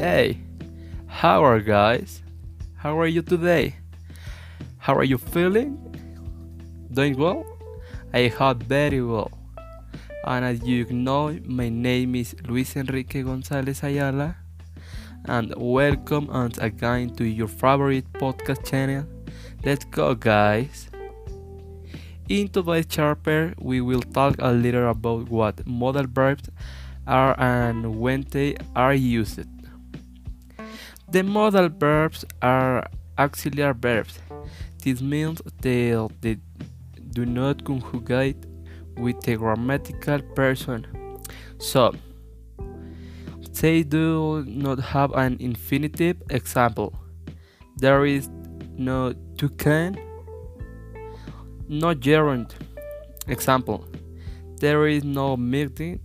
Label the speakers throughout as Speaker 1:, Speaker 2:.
Speaker 1: Hey, how are guys? How are you today? How are you feeling? Doing well? I hope very well. And as you know, my name is Luis Enrique Gonzalez Ayala, and welcome once again to your favorite podcast channel. Let's go, guys! In today's chapter, we will talk a little about what modal verbs are and when they are used. The modal verbs are auxiliary verbs. This means they, they do not conjugate with a grammatical person. So, they do not have an infinitive example. There is no to can, no gerund. Example, there is no meeting,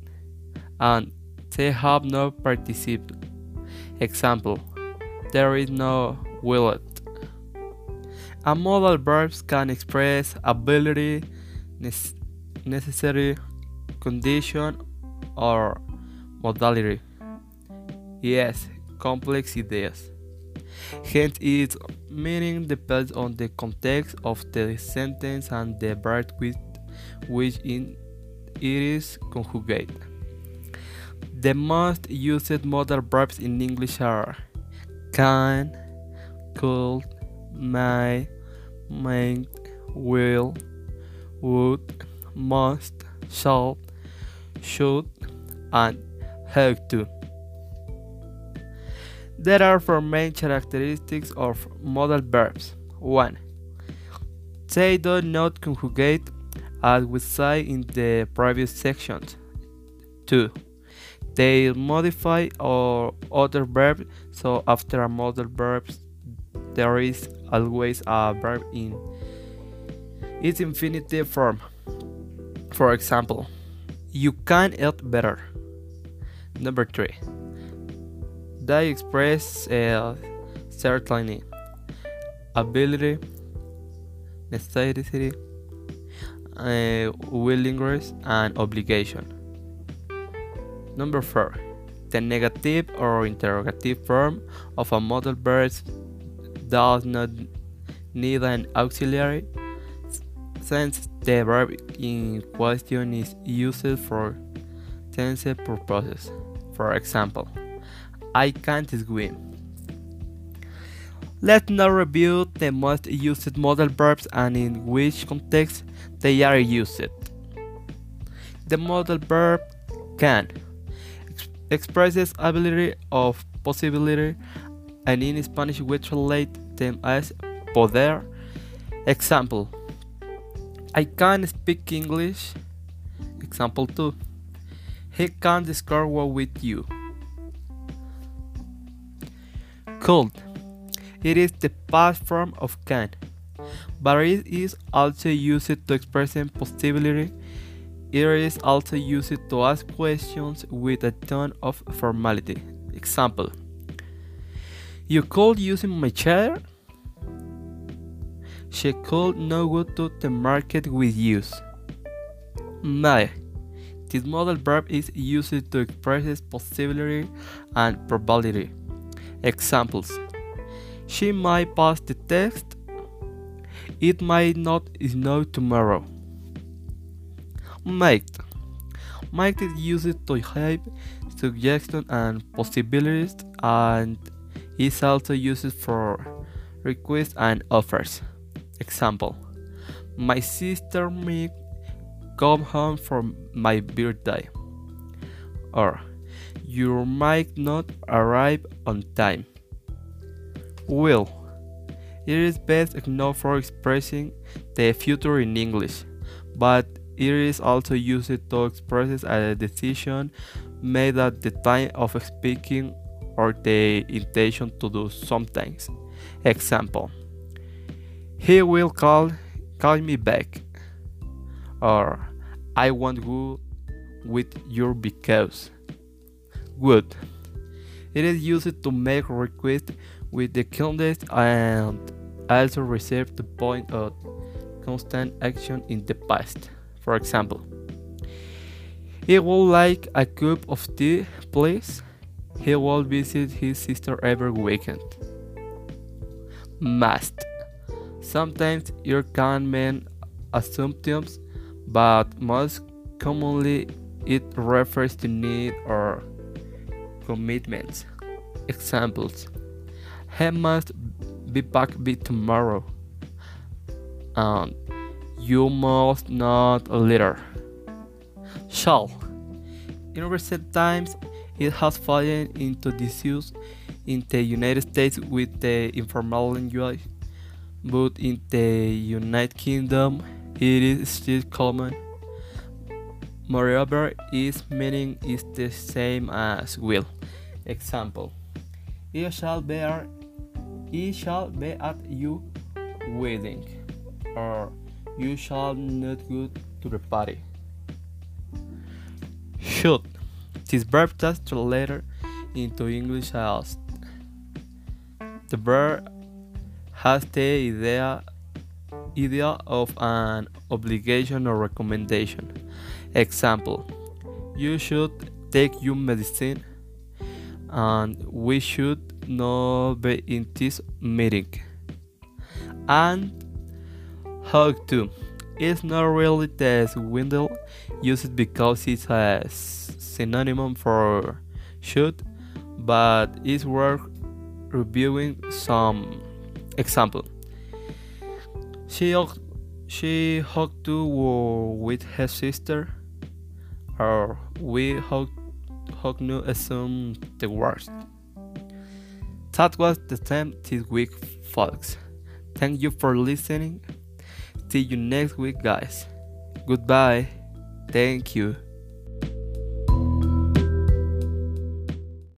Speaker 1: and they have no participle. Example, there is no willet. A modal verbs can express ability, necessary condition, or modality. Yes, complex ideas. Hence, its meaning depends on the context of the sentence and the verb with which it is conjugated. The most used modal verbs in English are can, could, may, might, will, would, must, shall, should, and have to. There are four main characteristics of modal verbs. 1. They do not conjugate as we saw in the previous sections. 2. They modify or other verb, so after a modal verb, there is always a verb in its infinitive form. For example, you can eat better. Number 3 they express uh, certainty, ability, necessity, uh, willingness, and obligation. Number four, the negative or interrogative form of a modal verb does not need an auxiliary since the verb in question is used for tense purposes. For example, I can't swim. Let's now review the most used modal verbs and in which context they are used. The modal verb can expresses ability of possibility and in Spanish we translate them as poder. Example I can speak English. Example 2 He can discuss well with you. Could. It is the past form of can, but it is also used to express possibility. It is also used to ask questions with a tone of formality. Example You called using my chair? She could not go to the market with you. May. This modal verb is used to express possibility and probability. Examples She might pass the test. It might not snow tomorrow. Might. Might is used to have suggestions and possibilities and is also used for requests and offers. Example My sister might come home for my birthday. Or you might not arrive on time. Will. It is best known for expressing the future in English, but it is also used to express a decision made at the time of speaking or the intention to do something. Example He will call call me back or I won't go with you because would. It is used to make requests with the context and also receive the point of constant action in the past. For example, He would like a cup of tea, please. He will visit his sister every weekend. Must. Sometimes you can mean assumptions, but most commonly it refers to need or commitments. Examples He must be back by tomorrow. And you must not litter. Shall. In recent times, it has fallen into disuse in the United States with the informal language, but in the United Kingdom, it is still common. Moreover, its meaning is the same as will. Example: It shall be at, it shall be at your wedding, or you shall not go to the party. Should. This verb is translated into English as the verb has the idea idea of an obligation or recommendation. Example: You should take your medicine, and we should not be in this meeting. And how to? It's not really the swindle used because it's a synonym for shoot, but it's worth reviewing some example. She she hugged to with her sister, or we hug hug no assume the worst. That was the time this week, folks. Thank you for listening. See you next week, guys. Goodbye. Thank you.